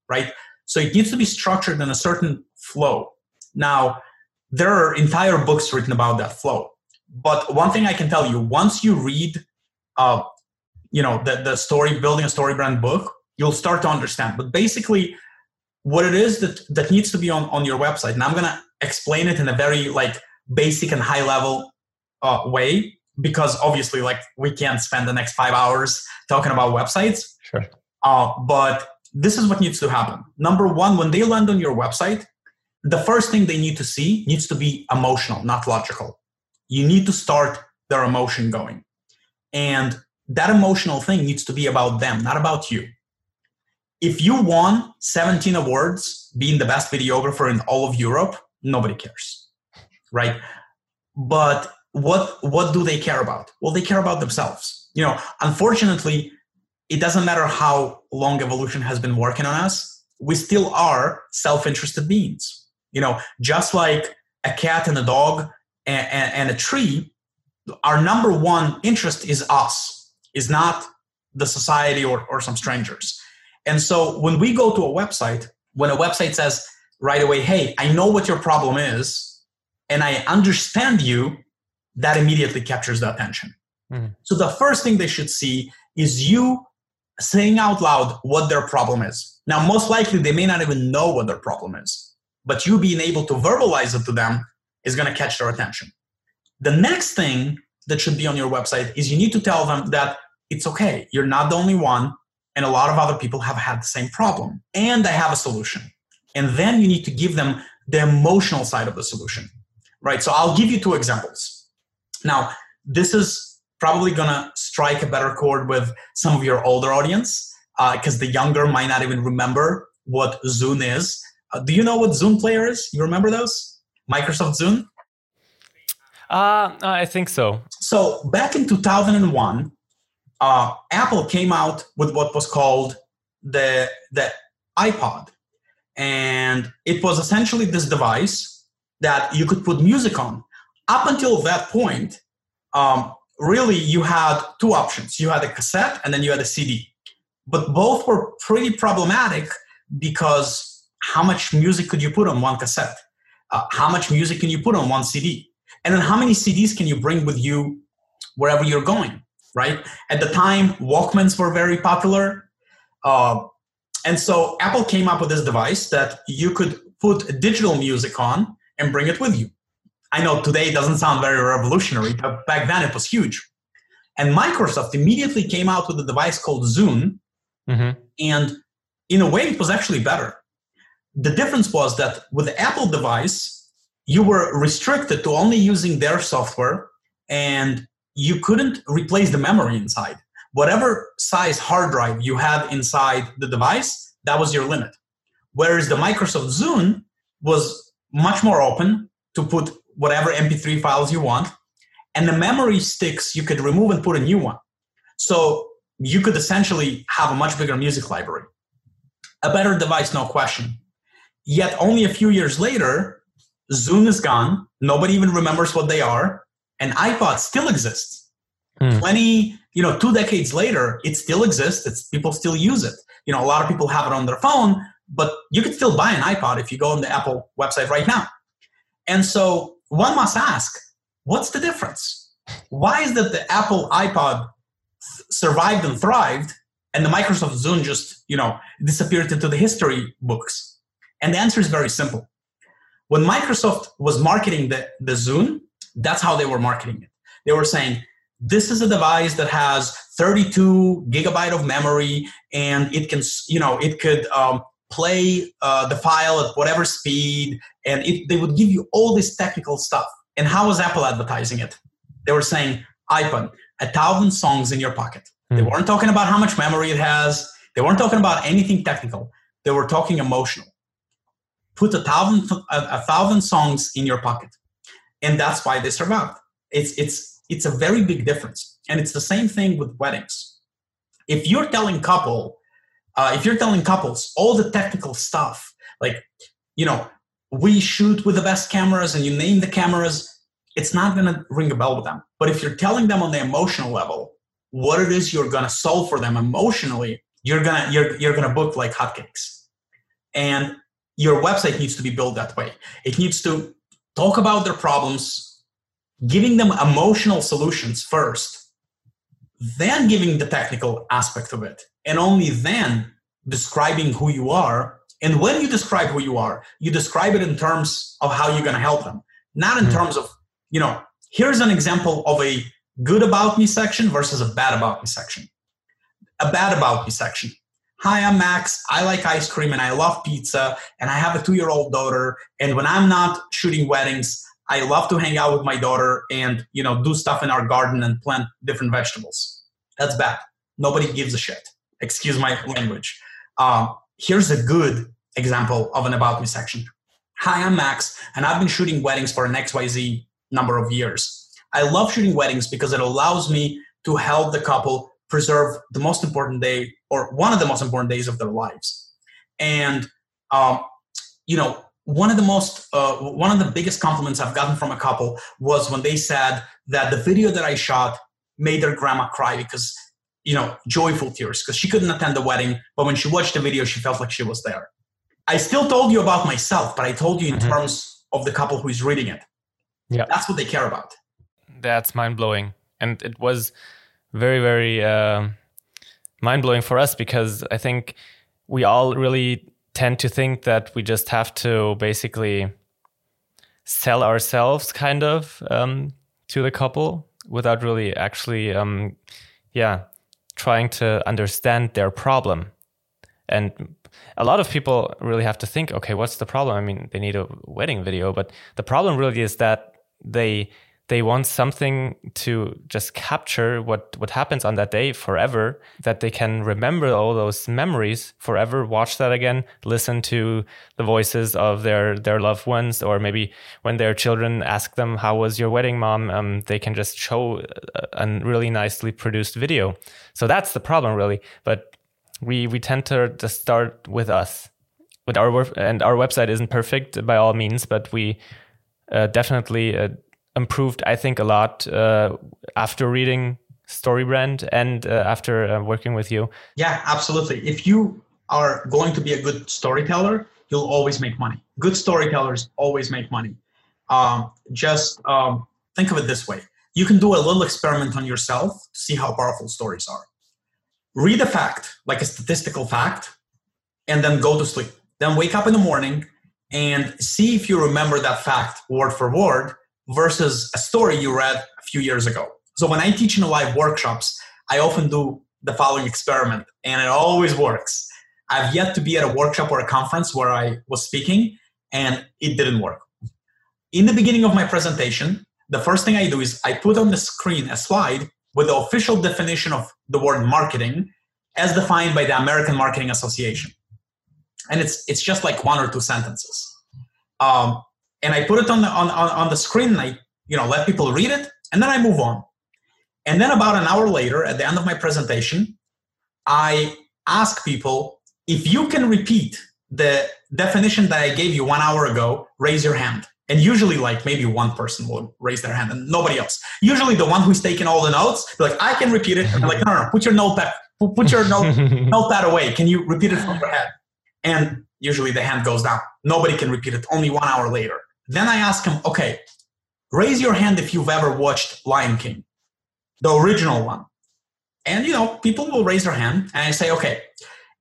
B: right? So it needs to be structured in a certain flow. Now, there are entire books written about that flow. But one thing I can tell you, once you read, uh, you know, the, the story, building a story brand book, you'll start to understand. But basically, what it is that, that needs to be on, on your website, and I'm going to explain it in a very like basic and high level uh, way, because obviously, like we can't spend the next five hours talking about websites.
C: Sure.
B: Uh, but this is what needs to happen. Number one, when they land on your website, the first thing they need to see needs to be emotional, not logical. You need to start their emotion going. And that emotional thing needs to be about them, not about you. If you won 17 awards being the best videographer in all of Europe, nobody cares. Right? But what what do they care about? Well, they care about themselves. You know, unfortunately, it doesn't matter how long evolution has been working on us, we still are self-interested beings. You know, just like a cat and a dog and, and, and a tree, our number one interest is us, is not the society or, or some strangers. And so when we go to a website, when a website says right away, hey, I know what your problem is, and I understand you, that immediately captures the attention. Mm-hmm. So the first thing they should see is you saying out loud what their problem is. Now, most likely they may not even know what their problem is, but you being able to verbalize it to them is going to catch their attention. The next thing that should be on your website is you need to tell them that it's okay. You're not the only one, and a lot of other people have had the same problem, and I have a solution. And then you need to give them the emotional side of the solution, right? So I'll give you two examples. Now, this is probably gonna strike a better chord with some of your older audience because uh, the younger might not even remember what Zune is. Uh, do you know what Zune Player is? You remember those? Microsoft Zune?
C: Uh, I think so.
B: So back in 2001, uh, Apple came out with what was called the the iPod, and it was essentially this device that you could put music on. Up until that point, um, really you had two options. You had a cassette and then you had a cd but both were pretty problematic because how much music could you put on one cassette? Uh, how much music can you put on one cd and then how many cds can you bring with you wherever you're going right? At the time walkmans were very popular. Uh, and so apple came up with this device that you could put digital music on and bring it with you I know today it doesn't sound very revolutionary, but back then it was huge. And Microsoft immediately came out with a device called Zune. Mm-hmm. And in a way, it was actually better. The difference was that with the Apple device, you were restricted to only using their software and you couldn't replace the memory inside. Whatever size hard drive you had inside the device, that was your limit. Whereas the Microsoft Zune was much more open to put whatever MP3 files you want. And the memory sticks you could remove and put a new one. So you could essentially have a much bigger music library. A better device, no question. Yet only a few years later, Zune is gone. Nobody even remembers what they are. And iPod still exists. Hmm. 20, you know, two decades later, it still exists. It's people still use it. You know, a lot of people have it on their phone, but you could still buy an iPod if you go on the Apple website right now. And so one must ask what's the difference? Why is that the Apple iPod survived and thrived and the Microsoft Zune just, you know, disappeared into the history books? And the answer is very simple. When Microsoft was marketing the, the Zune, that's how they were marketing it. They were saying, this is a device that has 32 gigabyte of memory and it can, you know, it could um, play uh, the file at whatever speed, and it, they would give you all this technical stuff. And how was Apple advertising it? They were saying, iPhone, a thousand songs in your pocket. Mm. They hmm. weren't talking about how much memory it has. They weren't talking about anything technical. They were talking emotional. Put a thousand, a, a thousand songs in your pocket, and that's why they survived. It's it's it's a very big difference, and it's the same thing with weddings. If you're telling couple, uh, if you're telling couples all the technical stuff, like you know, we shoot with the best cameras, and you name the cameras, it's not going to ring a bell with them. But if you're telling them on the emotional level what it is you're going to solve for them emotionally, you're gonna you're you're gonna book like hotcakes. And your website needs to be built that way. It needs to talk about their problems, giving them emotional solutions first, then giving the technical aspect of it, and only then describing who you are. And when you describe who you are, you describe it in terms of how you're going to help them, not in mm-hmm. terms of, you know, here's an example of a good about me section versus a bad about me section a bad about me section. Hi, I'm Max. I like ice cream and I love pizza and I have a two year old daughter. And when I'm not shooting weddings, I love to hang out with my daughter and, you know, do stuff in our garden and plant different vegetables. That's bad. Nobody gives a shit. Excuse my language. Um, here's a good example of an about me section. Hi, I'm Max and I've been shooting weddings for an XYZ number of years. I love shooting weddings because it allows me to help the couple preserve the most important day or one of the most important days of their lives. And, um, you know, one of the most, uh, one of the biggest compliments I've gotten from a couple was when they said that the video that I shot made their grandma cry because, you know, joyful tears because she couldn't attend the wedding. But when she watched the video, she felt like she was there. I still told you about myself, but I told you in mm-hmm. terms of the couple who is reading it. Yeah. That's what they care about.
C: That's mind blowing. And it was, very very uh, mind blowing for us because I think we all really tend to think that we just have to basically sell ourselves kind of um, to the couple without really actually um, yeah trying to understand their problem. And a lot of people really have to think okay what's the problem? I mean they need a wedding video but the problem really is that they they want something to just capture what what happens on that day forever that they can remember all those memories forever watch that again listen to the voices of their their loved ones or maybe when their children ask them how was your wedding mom? Um, they can just show a, a really nicely produced video. So that's the problem really. But we we tend to just start with us. With our and our website isn't perfect by all means but we uh, definitely uh, improved, I think, a lot uh, after reading StoryBrand and uh, after uh, working with you.
B: Yeah, absolutely. If you are going to be a good storyteller, you'll always make money. Good storytellers always make money. Um, just um, think of it this way you can do a little experiment on yourself to see how powerful stories are. Read a fact, like a statistical fact, and then go to sleep. Then wake up in the morning and see if you remember that fact word for word versus a story you read a few years ago. So when I teach in live workshops, I often do the following experiment, and it always works. I've yet to be at a workshop or a conference where I was speaking and it didn't work. In the beginning of my presentation, the first thing I do is I put on the screen a slide with the official definition of the word marketing as defined by the American Marketing Association. And it's, it's just like one or two sentences. Um, and I put it on the on, on, on the screen and I you know let people read it and then I move on. And then about an hour later, at the end of my presentation, I ask people if you can repeat the definition that I gave you one hour ago, raise your hand. And usually, like maybe one person will raise their hand and nobody else. Usually, the one who's taking all the notes, like, I can repeat it. I'm like, no, no, no, put your notepad, put your note, notepad away. Can you repeat it from your head? And usually the hand goes down. Nobody can repeat it. Only one hour later. Then I ask him, okay, raise your hand if you've ever watched Lion King, the original one. And you know, people will raise their hand, and I say, okay,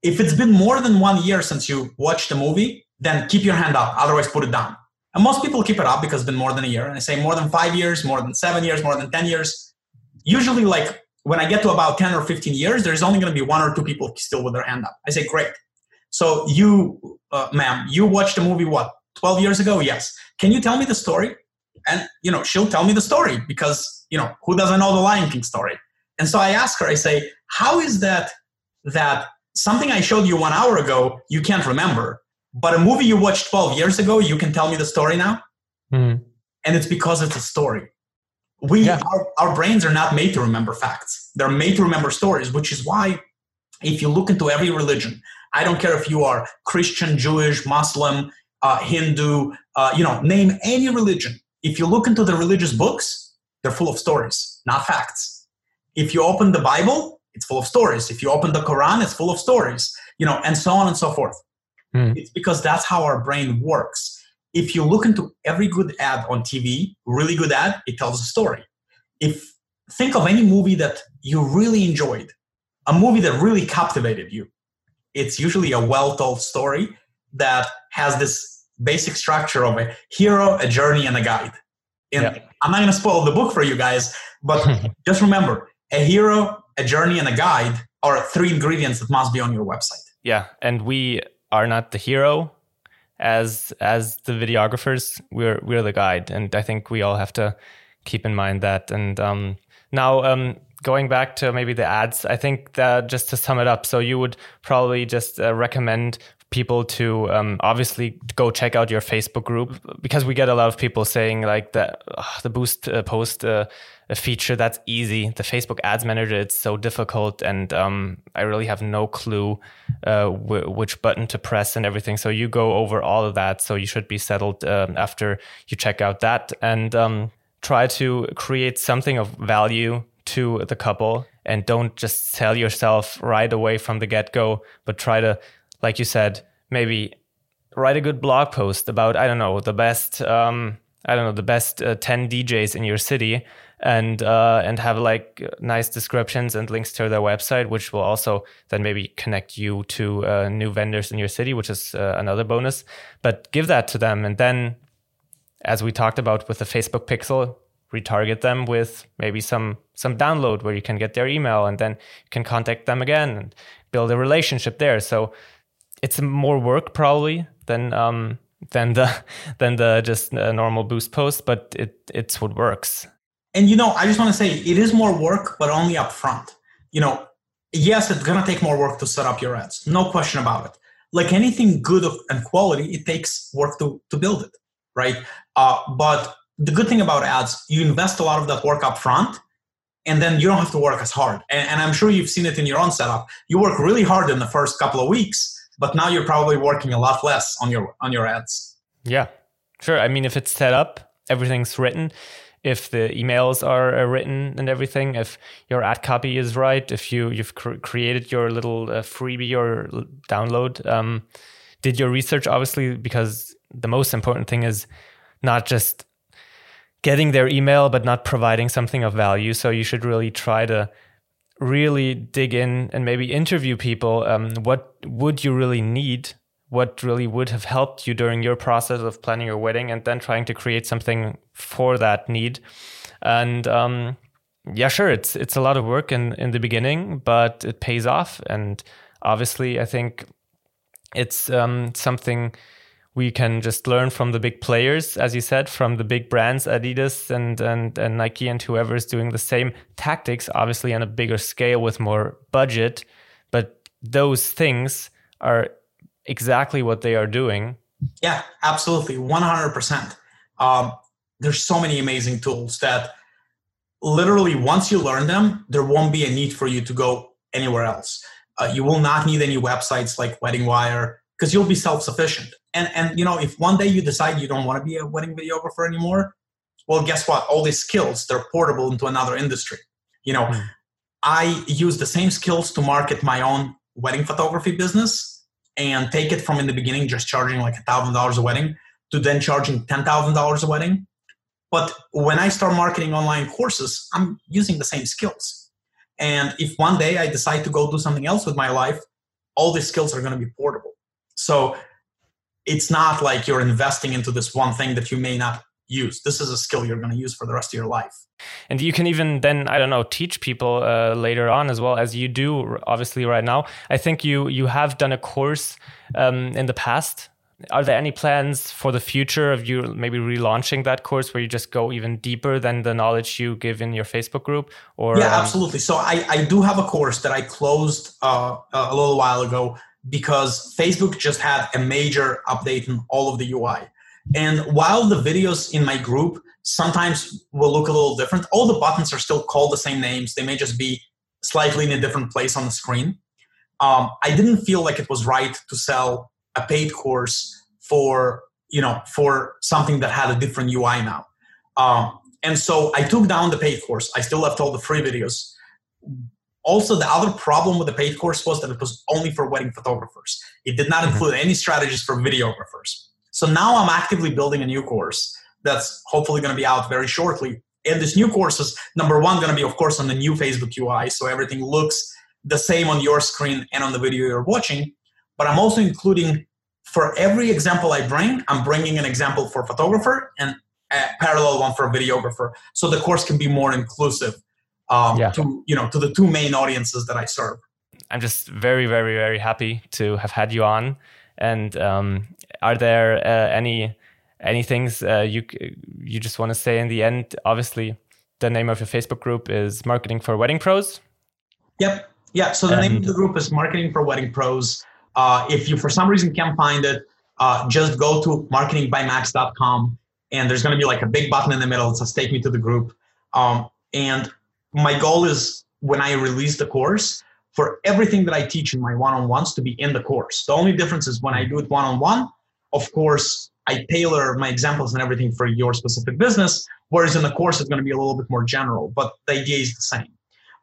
B: if it's been more than one year since you watched the movie, then keep your hand up. Otherwise, put it down. And most people keep it up because it's been more than a year. And I say more than five years, more than seven years, more than 10 years. Usually, like when I get to about 10 or 15 years, there's only going to be one or two people still with their hand up. I say, great. So you, uh, ma'am, you watched the movie what 12 years ago? Yes. Can you tell me the story? And you know, she'll tell me the story because you know who doesn't know the Lion King story. And so I ask her, I say, how is that that something I showed you one hour ago you can't remember, but a movie you watched 12 years ago you can tell me the story now? Mm-hmm. And it's because it's a story. We yeah. our, our brains are not made to remember facts. They're made to remember stories, which is why if you look into every religion, I don't care if you are Christian, Jewish, Muslim, uh, Hindu, uh, you know, name any religion. If you look into the religious books, they're full of stories, not facts. If you open the Bible, it's full of stories. If you open the Quran, it's full of stories, you know, and so on and so forth. Mm. It's because that's how our brain works. If you look into every good ad on TV, really good ad, it tells a story. If think of any movie that you really enjoyed, a movie that really captivated you, it's usually a well-told story that has this basic structure of a hero, a journey, and a guide. And yeah. I'm not going to spoil the book for you guys, but just remember a hero, a journey, and a guide are three ingredients that must be on your website.
C: Yeah. And we are not the hero as as the videographers we're we're the guide and i think we all have to keep in mind that and um, now um, going back to maybe the ads i think that just to sum it up so you would probably just uh, recommend people to um, obviously go check out your Facebook group because we get a lot of people saying like that the boost uh, post uh, feature that's easy. The Facebook Ads Manager it's so difficult, and um, I really have no clue uh, which button to press and everything. So you go over all of that. So you should be settled um, after you check out that and um, try to create something of value to the couple and don't just sell yourself right away from the get go, but try to like you said, maybe write a good blog post about I don't know the best um, I don't know the best uh, ten DJs in your city, and uh, and have like nice descriptions and links to their website, which will also then maybe connect you to uh, new vendors in your city, which is uh, another bonus. But give that to them, and then, as we talked about with the Facebook Pixel, retarget them with maybe some some download where you can get their email, and then you can contact them again and build a relationship there. So it's more work probably than um, than the than the just normal boost post, but it it's what works.
B: And you know, I just want to say it is more work, but only up front. You know, yes, it's gonna take more work to set up your ads, no question about it. Like anything good and quality, it takes work to to build it, right? Uh, but the good thing about ads, you invest a lot of that work up front, and then you don't have to work as hard. And, and I'm sure you've seen it in your own setup. You work really hard in the first couple of weeks but now you're probably working a lot less on your on your ads.
C: Yeah sure. I mean if it's set up everything's written. If the emails are uh, written and everything if your ad copy is right if you you've cr- created your little uh, freebie or download um, did your research obviously because the most important thing is not just getting their email but not providing something of value. So you should really try to really dig in and maybe interview people. Um, what would you really need? What really would have helped you during your process of planning your wedding, and then trying to create something for that need. And um, yeah, sure, it's it's a lot of work in in the beginning, but it pays off. And obviously, I think it's um, something we can just learn from the big players, as you said, from the big brands, Adidas and, and, and Nike and whoever is doing the same tactics, obviously on a bigger scale with more budget. But those things are exactly what they are doing.
B: Yeah, absolutely. 100%. Um, there's so many amazing tools that literally once you learn them, there won't be a need for you to go anywhere else. Uh, you will not need any websites like Wedding Wire because you'll be self-sufficient and and you know if one day you decide you don't want to be a wedding videographer anymore well guess what? All these skills they're portable into another industry. You know mm. i use the same skills to market my own wedding photography business and take it from in the beginning just charging like a thousand dollars a wedding to then charging ten thousand dollars a wedding. But when i start marketing online courses i'm using the same skills. And if one day i decide to go do something else with my life all these skills are going to be portable. So it's not like you're investing into this one thing that you may not use. This is a skill you're going to use for the rest of your life.
C: And you can even then, I don't know, teach people uh, later on as well as you do, obviously, right now. I think you you have done a course um, in the past. Are there any plans for the future of you maybe relaunching that course where you just go even deeper than the knowledge you give in your Facebook group?
B: Or yeah, um, absolutely. So I, I do have a course that I closed uh, a little while ago because Facebook just had a major update in all of the UI. And while the videos in my group sometimes will look a little different, all the buttons are still called the same names. They may just be slightly in a different place on the screen. Um, I didn't feel like it was right to sell a paid course for you know for something that had a different UI now. Um, and so I took down the paid course. I still left all the free videos. Also, the other problem with the paid course was that it was only for wedding photographers. It did not mm-hmm. include any strategies for videographers. So now I'm actively building a new course that's hopefully going to be out very shortly. And this new course is number one going to be, of course, on the new Facebook UI, so everything looks the same on your screen and on the video you're watching. But I'm also including for every example I bring, I'm bringing an example for photographer and a parallel one for videographer, so the course can be more inclusive um, yeah. to you know to the two main audiences that I serve.
C: I'm just very, very, very happy to have had you on. And um, are there uh, any any things uh, you you just want to say in the end? Obviously, the name of your Facebook group is Marketing for Wedding Pros.
B: Yep. Yeah. So the and name of the group is Marketing for Wedding Pros. Uh, if you for some reason can't find it, uh, just go to marketingbymax.com and there's going to be like a big button in the middle that says "Take me to the group." Um, and my goal is when I release the course for everything that I teach in my one-on-ones to be in the course. The only difference is when I do it one-on-one, of course, I tailor my examples and everything for your specific business, whereas in the course it's going to be a little bit more general, but the idea is the same.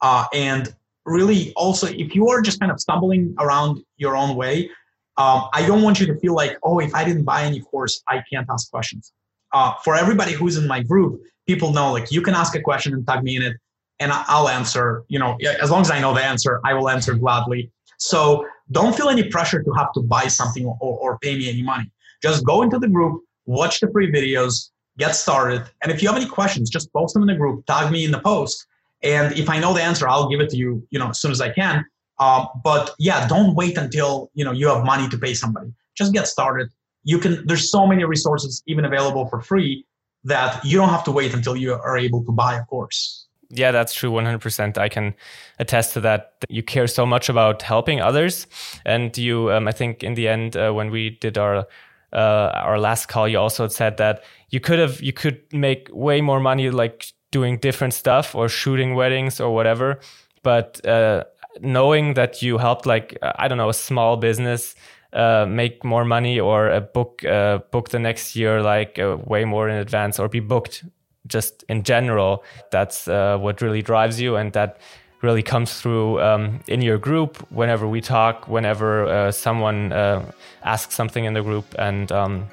B: Uh, and really, also, if you are just kind of stumbling around your own way, um, I don't want you to feel like, oh, if I didn't buy any course, I can't ask questions. Uh, for everybody who's in my group, people know like you can ask a question and tag me in it and I'll answer, you know, as long as I know the answer, I will answer gladly. So don't feel any pressure to have to buy something or, or pay me any money. Just go into the group, watch the free videos, get started. And if you have any questions, just post them in the group, tag me in the post. And if I know the answer, I'll give it to you, you know, as soon as I can. Um, but yeah, don't wait until, you know, you have money to pay somebody. Just get started. You can, there's so many resources even available for free that you don't have to wait until you are able to buy a course.
C: Yeah, that's true. 100%. I can attest to that. You care so much about helping others. And you, um, I think in the end, uh, when we did our, uh, our last call, you also said that you could have, you could make way more money like doing different stuff or shooting weddings or whatever. But, uh, knowing that you helped like, I don't know, a small business, uh, make more money or a book uh, book the next year like uh, way more in advance or be booked just in general, that's uh, what really drives you, and that really comes through um, in your group whenever we talk, whenever uh, someone uh, asks something in the group, and um,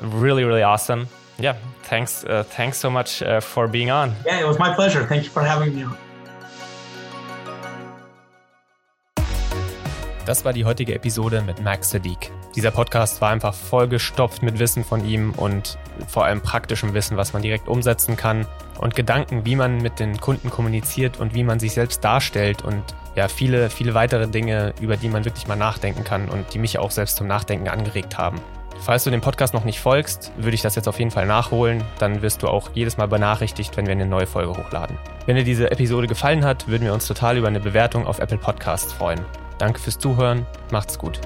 C: really, really awesome. Yeah, thanks, uh, thanks so much uh, for being on.
B: Yeah, it was my pleasure. Thank you for having me on.
C: Das war die heutige Episode mit Max Sadiq. Dieser Podcast war einfach vollgestopft mit Wissen von ihm und vor allem praktischem Wissen, was man direkt umsetzen kann und Gedanken, wie man mit den Kunden kommuniziert und wie man sich selbst darstellt und ja, viele, viele weitere Dinge, über die man wirklich mal nachdenken kann und die mich auch selbst zum Nachdenken angeregt haben. Falls du dem Podcast noch nicht folgst, würde ich das jetzt auf jeden Fall nachholen. Dann wirst du auch jedes Mal benachrichtigt, wenn wir eine neue Folge hochladen. Wenn dir diese Episode gefallen hat, würden wir uns total über eine Bewertung auf Apple Podcasts freuen. Danke fürs Zuhören, macht's gut.